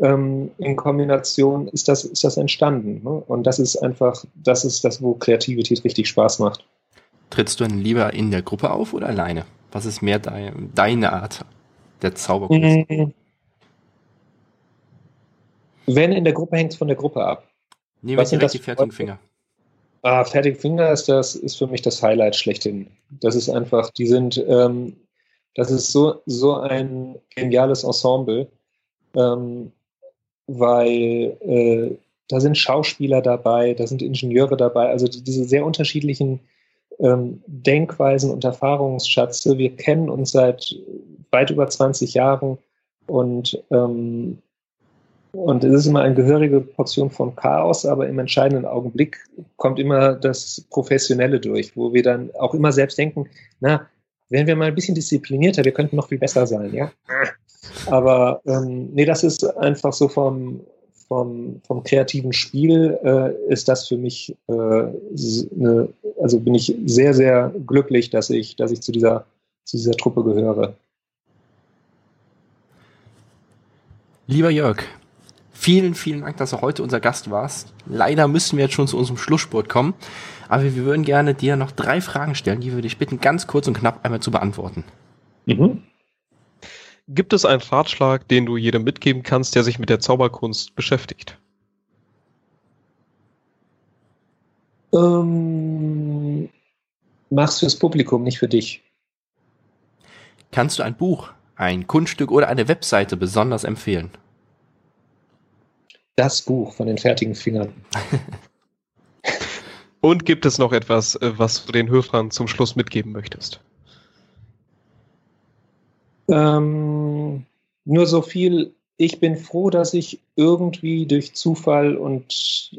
ähm, in Kombination ist das, ist das entstanden. Ne? Und das ist einfach, das ist das, wo Kreativität richtig Spaß macht. Trittst du denn lieber in der Gruppe auf oder alleine? Was ist mehr dein, deine Art der Zauberkunst? Mhm. Wenn in der Gruppe hängt es von der Gruppe ab. Nehmen wir direkt die fertigen Finger. Ah, fertige Finger ist das ist für mich das Highlight schlechthin. Das ist einfach, die sind, ähm, das ist so so ein geniales Ensemble, ähm, weil äh, da sind Schauspieler dabei, da sind Ingenieure dabei, also diese sehr unterschiedlichen ähm, Denkweisen und Erfahrungsschatze. Wir kennen uns seit weit über 20 Jahren und ähm, und es ist immer eine gehörige Portion von Chaos, aber im entscheidenden Augenblick kommt immer das Professionelle durch, wo wir dann auch immer selbst denken, na, wären wir mal ein bisschen disziplinierter, wir könnten noch viel besser sein, ja. [LAUGHS] Aber ähm, nee, das ist einfach so vom, vom, vom kreativen Spiel äh, ist das für mich äh, eine, also bin ich sehr, sehr glücklich, dass ich, dass ich zu dieser, zu dieser Truppe gehöre. Lieber Jörg, vielen, vielen Dank, dass du heute unser Gast warst. Leider müssen wir jetzt schon zu unserem Schlussspurt kommen, aber wir würden gerne dir noch drei Fragen stellen, die wir dich bitten, ganz kurz und knapp einmal zu beantworten. Mhm. Gibt es einen Ratschlag, den du jedem mitgeben kannst, der sich mit der Zauberkunst beschäftigt? Ähm, mach's fürs Publikum, nicht für dich. Kannst du ein Buch, ein Kunststück oder eine Webseite besonders empfehlen? Das Buch von den fertigen Fingern. [LAUGHS] Und gibt es noch etwas, äh, was du den Hörern zum Schluss mitgeben möchtest? Ähm, nur so viel, ich bin froh, dass ich irgendwie durch Zufall und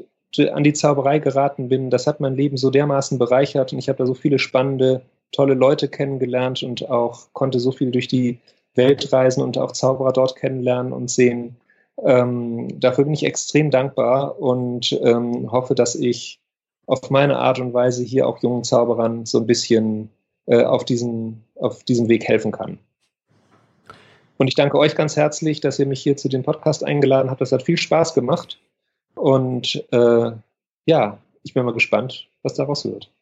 an die Zauberei geraten bin. Das hat mein Leben so dermaßen bereichert und ich habe da so viele spannende, tolle Leute kennengelernt und auch konnte so viel durch die Welt reisen und auch Zauberer dort kennenlernen und sehen. Ähm, dafür bin ich extrem dankbar und ähm, hoffe, dass ich auf meine Art und Weise hier auch jungen Zauberern so ein bisschen äh, auf, diesen, auf diesem Weg helfen kann. Und ich danke euch ganz herzlich, dass ihr mich hier zu dem Podcast eingeladen habt. Das hat viel Spaß gemacht. Und äh, ja, ich bin mal gespannt, was daraus wird.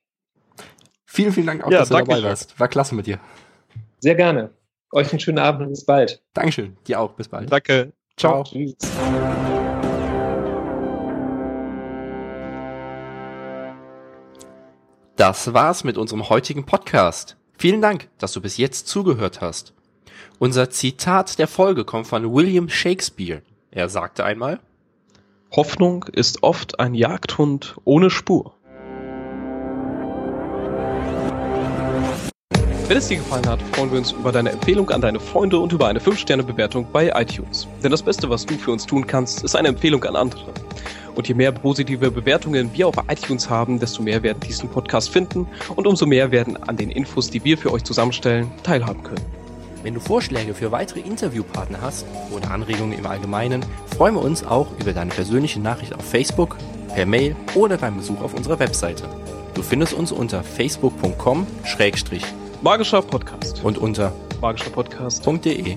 Vielen, vielen Dank auch, ja, dass du dabei warst. War klasse mit dir. Sehr gerne. Euch einen schönen Abend und bis bald. Dankeschön. Dir auch. Bis bald. Danke. Ciao. Ciao. Das war's mit unserem heutigen Podcast. Vielen Dank, dass du bis jetzt zugehört hast. Unser Zitat der Folge kommt von William Shakespeare. Er sagte einmal, Hoffnung ist oft ein Jagdhund ohne Spur. Wenn es dir gefallen hat, freuen wir uns über deine Empfehlung an deine Freunde und über eine 5-Sterne-Bewertung bei iTunes. Denn das Beste, was du für uns tun kannst, ist eine Empfehlung an andere. Und je mehr positive Bewertungen wir auf iTunes haben, desto mehr werden diesen Podcast finden und umso mehr werden an den Infos, die wir für euch zusammenstellen, teilhaben können. Wenn du Vorschläge für weitere Interviewpartner hast oder Anregungen im Allgemeinen, freuen wir uns auch über deine persönliche Nachricht auf Facebook, per Mail oder beim Besuch auf unserer Webseite. Du findest uns unter facebook.com-magischer Podcast und unter magischerpodcast.de.